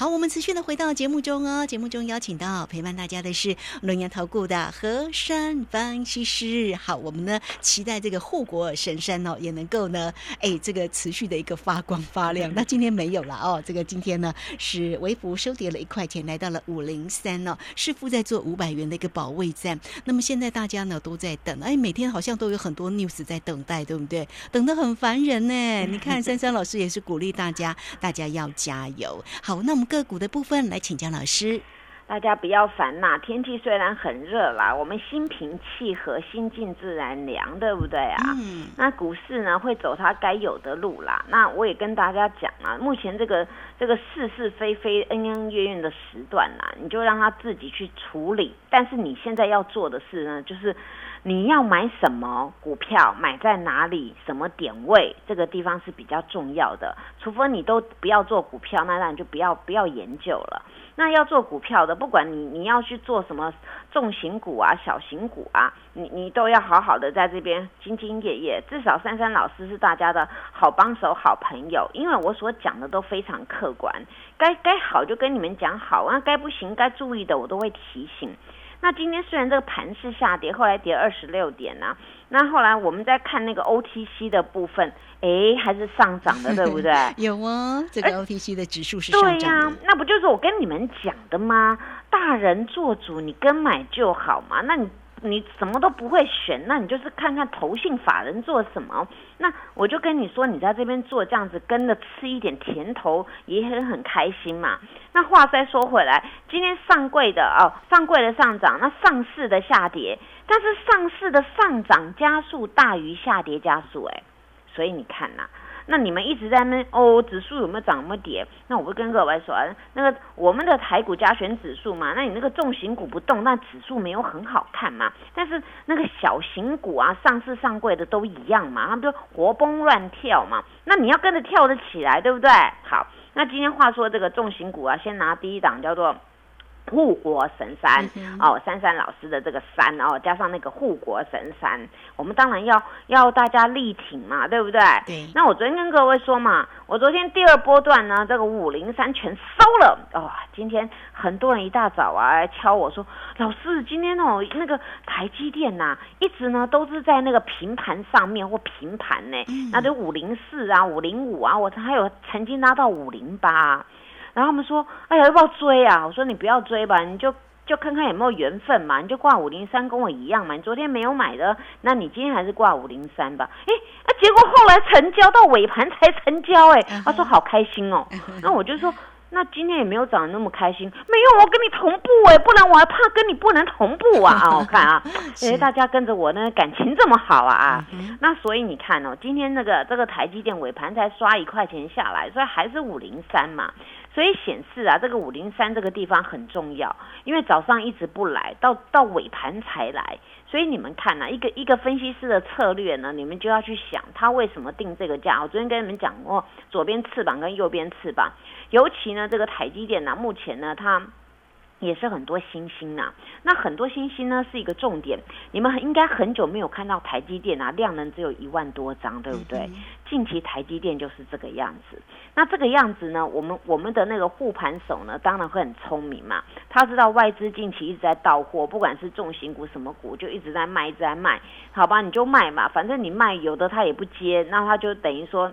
好，我们持续的回到节目中哦。节目中邀请到陪伴大家的是龙岩投顾的和山分析师。好，我们呢期待这个护国神山哦，也能够呢，哎，这个持续的一个发光发亮。那今天没有了哦，这个今天呢是微幅收跌了一块钱，来到了五零三哦，是负在做五百元的一个保卫战。那么现在大家呢都在等，哎，每天好像都有很多 news 在等待，对不对？等得很烦人呢。你看，珊珊老师也是鼓励大家，大家要加油。好，那我们。个股的部分来请教老师，大家不要烦呐。天气虽然很热啦，我们心平气和，心静自然凉，对不对啊？嗯。那股市呢会走它该有的路啦。那我也跟大家讲啊，目前这个这个是是非非、恩恩怨怨的时段呐，你就让它自己去处理。但是你现在要做的事呢，就是你要买什么股票，买在哪里，什么点位，这个地方是比较重要的。除非你都不要做股票，那那你就不要不要研究了。那要做股票的，不管你你要去做什么重型股啊、小型股啊，你你都要好好的在这边兢兢业业。至少珊珊老师是大家的好帮手、好朋友，因为我所讲的都非常客观，该该好就跟你们讲好，那该不行、该注意的我都会提醒。那今天虽然这个盘是下跌，后来跌二十六点呐。那后来我们在看那个 OTC 的部分，哎，还是上涨的，对不对？有啊，这个 OTC 的指数是上涨对呀，那不就是我跟你们讲的吗？大人做主，你跟买就好嘛。那你。你什么都不会选，那你就是看看投信法人做什么。那我就跟你说，你在这边做这样子，跟着吃一点甜头，也很很开心嘛。那话再说回来，今天上柜的哦，上柜的上涨，那上市的下跌，但是上市的上涨加速大于下跌加速，哎，所以你看呐。那你们一直在那哦，指数有没有涨有没有跌？那我会跟各位说啊，那个我们的台股加权指数嘛，那你那个重型股不动，那指数没有很好看嘛。但是那个小型股啊，上市上柜的都一样嘛，他们就活蹦乱跳嘛。那你要跟着跳得起来，对不对？好，那今天话说这个重型股啊，先拿第一档叫做。护国神山哦，珊珊老师的这个山哦，加上那个护国神山，我们当然要要大家力挺嘛，对不对？对。那我昨天跟各位说嘛，我昨天第二波段呢，这个五零三全收了哦。今天很多人一大早啊来敲我说，老师今天哦那个台积电呐，一直呢都是在那个平盘上面或平盘呢，那就五零四啊、五零五啊，我还有曾经拉到五零八。然后他们说：“哎呀，要不要追啊？”我说：“你不要追吧，你就就看看有没有缘分嘛，你就挂五零三跟我一样嘛。你昨天没有买的，那你今天还是挂五零三吧。”哎，结果后来成交到尾盘才成交，哎，他说好开心哦。那我就说。那今天也没有涨得那么开心，没有我跟你同步哎，不然我还怕跟你不能同步啊啊！我看啊，哎，大家跟着我呢，感情这么好啊啊！那所以你看哦，今天那个这个台积电尾盘才刷一块钱下来，所以还是五零三嘛，所以显示啊，这个五零三这个地方很重要，因为早上一直不来，到到尾盘才来。所以你们看呐，一个一个分析师的策略呢，你们就要去想他为什么定这个价。我昨天跟你们讲过，左边翅膀跟右边翅膀，尤其呢这个台积电呢，目前呢它。也是很多星星呐，那很多星星呢是一个重点。你们应该很久没有看到台积电啊，量能只有一万多张，对不对？近期台积电就是这个样子。那这个样子呢，我们我们的那个护盘手呢，当然会很聪明嘛。他知道外资近期一直在到货，不管是重型股什么股，就一直在卖，一直在卖。好吧，你就卖嘛，反正你卖有的他也不接，那他就等于说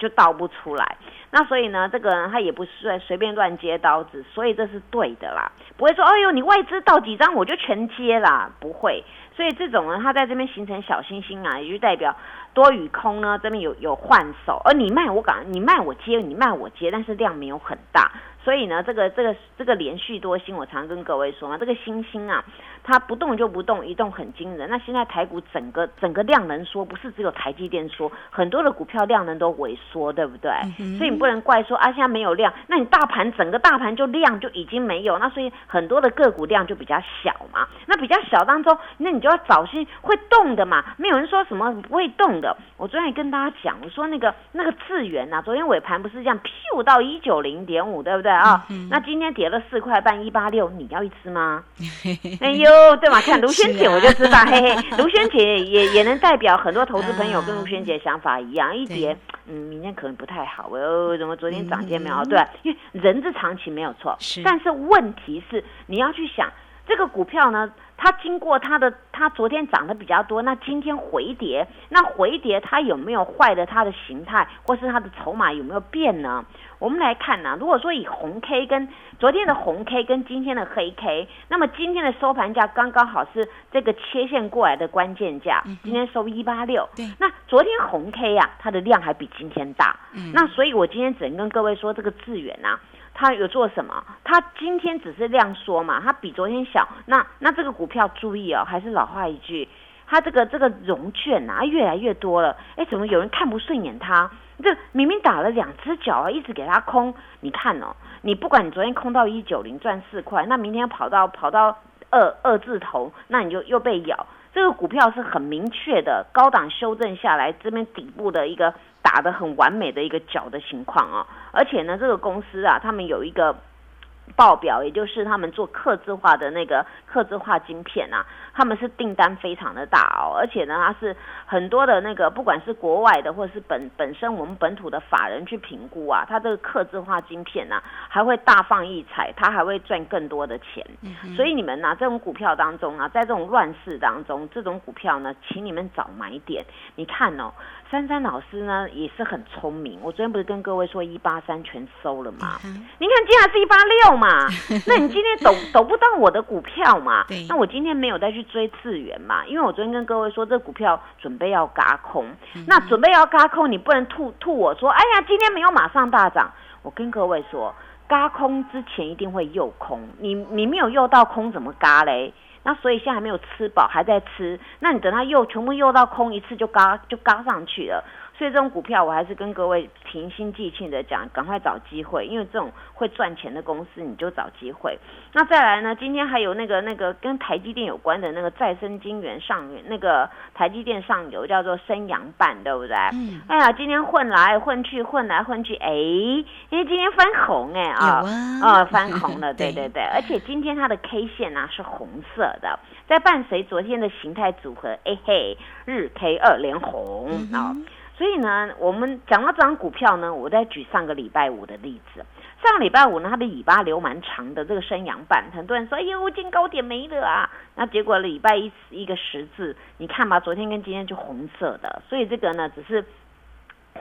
就倒不出来。那所以呢，这个人他也不是随便乱接刀子，所以这是对的啦，不会说，哎呦，你外资倒几张我就全接啦，不会。所以这种呢，它在这边形成小星星啊，也就代表多与空呢这边有有换手，而你卖我敢，你卖我接，你卖我接，但是量没有很大。所以呢，这个这个这个连续多星，我常跟各位说嘛，这个星星啊，它不动就不动，一动很惊人。那现在台股整个整个量能说，不是只有台积电说，很多的股票量能都萎缩，对不对？所以你不能怪说啊，现在没有量，那你大盘整个大盘就量就已经没有，那所以很多的个股量就比较小嘛。那比较小当中，那你就要找些会动的嘛，没有人说什么不会动的。我昨天也跟大家讲，我说那个那个智源呐，昨天尾盘不是这样，Q 到一九零点五，对不对啊？那今天跌了四块半，一八六，你要一吃吗？哎呦，对嘛？看卢萱姐我就知道，嘿嘿，卢萱姐也也能代表很多投资朋友跟卢萱姐想法一样，一跌，嗯，明天可能不太好。哦，怎么昨天涨跌没有？对，因为人之常情没有错，但是问题是你要去想。这个股票呢，它经过它的，它昨天涨得比较多，那今天回跌，那回跌它有没有坏的它的形态，或是它的筹码有没有变呢？我们来看呢，如果说以红 K 跟昨天的红 K 跟今天的黑 K，那么今天的收盘价刚刚好是这个切线过来的关键价，今天收一八六，对，那昨天红 K 呀，它的量还比今天大，嗯，那所以我今天只能跟各位说这个致远啊。它有做什么？它今天只是量缩嘛，它比昨天小。那那这个股票注意哦，还是老话一句，它这个这个融券啊越来越多了。哎，怎么有人看不顺眼它？这明明打了两只脚啊，一直给它空。你看哦，你不管你昨天空到一九零赚四块，那明天跑到跑到二二字头，那你就又被咬。这个股票是很明确的高档修正下来，这边底部的一个。打的很完美的一个角的情况啊，而且呢，这个公司啊，他们有一个报表，也就是他们做刻字化的那个刻字化晶片啊。他们是订单非常的大哦，而且呢，它是很多的那个，不管是国外的或者是本本身我们本土的法人去评估啊，它这个刻字化晶片呢，还会大放异彩，它还会赚更多的钱。所以你们呢，这种股票当中啊，在这种乱世当中，这种股票呢，请你们找买点。你看哦，珊珊老师呢也是很聪明，我昨天不是跟各位说一八三全收了吗？你看今天是一八六嘛，那你今天抖抖不到我的股票嘛？那我今天没有再去。追次元嘛，因为我昨天跟各位说，这股票准备要嘎空，那准备要嘎空，你不能吐吐我说，哎呀，今天没有马上大涨。我跟各位说，嘎空之前一定会诱空，你你没有诱到空，怎么嘎嘞？那所以现在还没有吃饱，还在吃，那你等它诱全部诱到空一次就嘎就嘎上去了。所以这种股票，我还是跟各位平心静气的讲，赶快找机会，因为这种会赚钱的公司，你就找机会。那再来呢？今天还有那个那个跟台积电有关的那个再生晶圆上那个台积电上游叫做升阳半，对不对？嗯。哎呀，今天混来混去，混来混去，哎，因为今天翻红哎啊啊翻红了，对对对，而且今天它的 K 线呢是红色的，在伴随昨天的形态组合，哎嘿，日 K 二连红啊。所以呢，我们讲到这张股票呢，我再举上个礼拜五的例子。上个礼拜五呢，它的尾巴留蛮长的，这个升阳板，很多人说，哎呦，进高点没了啊。那结果礼拜一一个十字，你看吧，昨天跟今天就红色的，所以这个呢，只是。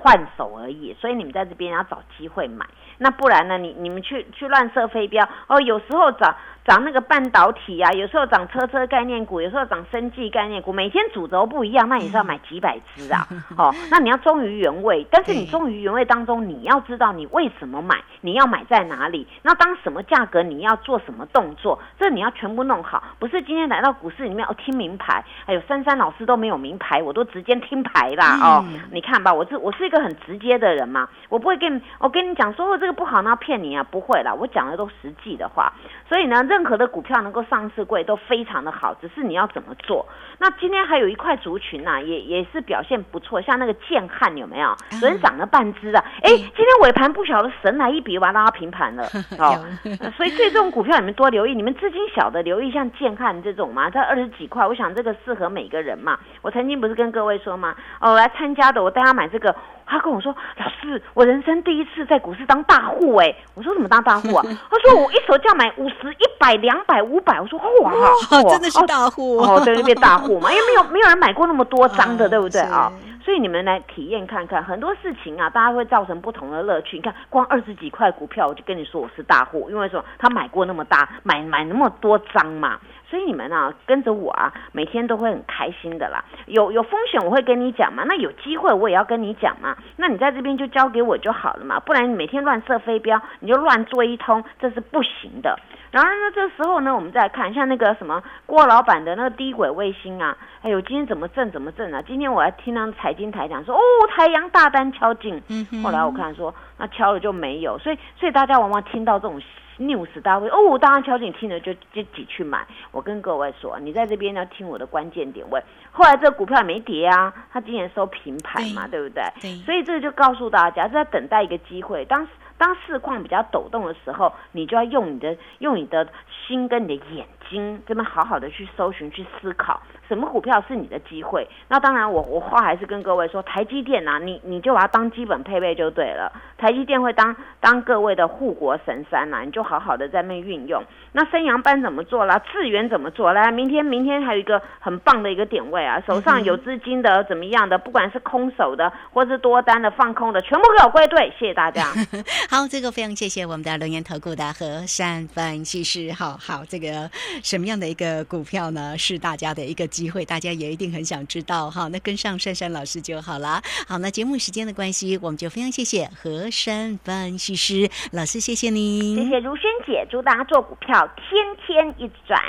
换手而已，所以你们在这边要找机会买，那不然呢？你你们去去乱射飞镖哦。有时候涨涨那个半导体啊，有时候涨车车概念股，有时候涨生技概念股，每天主轴不一样，那也是要买几百只啊。哦，那你要忠于原味，但是你忠于原味当中，你要知道你为什么买，你要买在哪里，那当什么价格你要做什么动作，这你要全部弄好。不是今天来到股市里面哦，听名牌，还有珊珊老师都没有名牌，我都直接听牌啦哦。你看吧，我是我是。一个很直接的人嘛，我不会跟我跟你讲说这个不好，那骗你啊，不会啦，我讲的都实际的话。所以呢，任何的股票能够上市贵都非常的好，只是你要怎么做。那今天还有一块族群呐，也也是表现不错，像那个建汉有没有？昨天涨了半只啊，哎，今天尾盘不晓得神来一笔，把它拉平盘了 哦。所以对这种股票你们多留意，你们资金小的留意像建汉这种嘛，在二十几块，我想这个适合每个人嘛。我曾经不是跟各位说吗？哦，来参加的，我带他买这个。他跟我说：“老师，我人生第一次在股市当大户哎！”我说：“怎么当大户啊？” 他说：“我一手价买五十、一百、两百、五百。”我说：“哇，真的是大户哦，对，变大户嘛，因为没有没有人买过那么多张的，对不对啊？所以你们来体验看看，很多事情啊，大家会造成不同的乐趣。你看，光二十几块股票，我就跟你说我是大户，因为说他买过那么大，买买那么多张嘛。”所以你们啊，跟着我啊，每天都会很开心的啦。有有风险我会跟你讲嘛，那有机会我也要跟你讲嘛。那你在这边就交给我就好了嘛，不然你每天乱射飞镖，你就乱做一通，这是不行的。然后呢，这时候呢，我们再看像那个什么郭老板的那个低轨卫星啊，哎呦，今天怎么震怎么震啊？今天我还听到财经台讲说，哦，太阳大单敲进，后来我看说那敲了就没有，所以所以大家往往听到这种。News 大会哦，大家敲进听了就就挤去买。我跟各位说，你在这边要听我的关键点位。后来这股票没跌啊，它今年收平盘嘛，对不对？对。所以这个就告诉大家，是在等待一个机会。当当市况比较抖动的时候，你就要用你的用你的心跟你的眼睛，这边好好的去搜寻、去思考，什么股票是你的机会。那当然，我我话还是跟各位说，台积电呐，你你就把它当基本配备就对了。台积电会当当各位的护国神山呐，你就好好的在那运用。那升阳班怎么做啦？智源怎么做？来，明天明天还有一个很棒的一个点位啊，手上有资金的怎么样的，不管是空手的或是多单的放空的，全部给我归队。谢谢大家。好，这个非常谢谢我们的龙岩投顾的和山分析师。好好，这个什么样的一个股票呢？是大家的一个机会，大家也一定很想知道哈。那跟上珊珊老师就好了。好，那节目时间的关系，我们就非常谢谢和山分析师老师，谢谢您，谢谢如萱姐，祝大家做股票。天天一直转，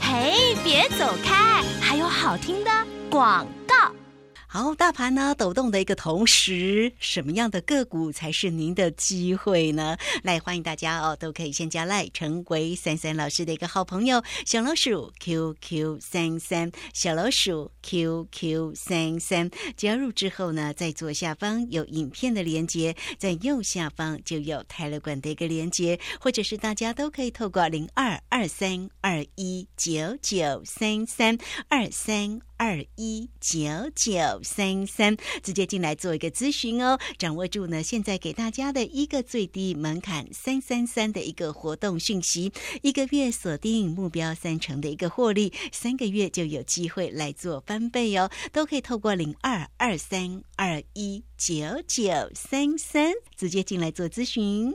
嘿，别走开，还有好听的广告。好，大盘呢抖动的一个同时，什么样的个股才是您的机会呢？来，欢迎大家哦，都可以先加赖，成为三三老师的一个好朋友。小老鼠 QQ 三三，小老鼠 QQ 三三，加入之后呢，在左下方有影片的连接，在右下方就有泰勒管的一个连接，或者是大家都可以透过零二二三二一九九三三二三。二一九九三三，直接进来做一个咨询哦。掌握住呢，现在给大家的一个最低门槛三三三的一个活动讯息，一个月锁定目标三成的一个获利，三个月就有机会来做翻倍哦。都可以透过零二二三二一九九三三直接进来做咨询。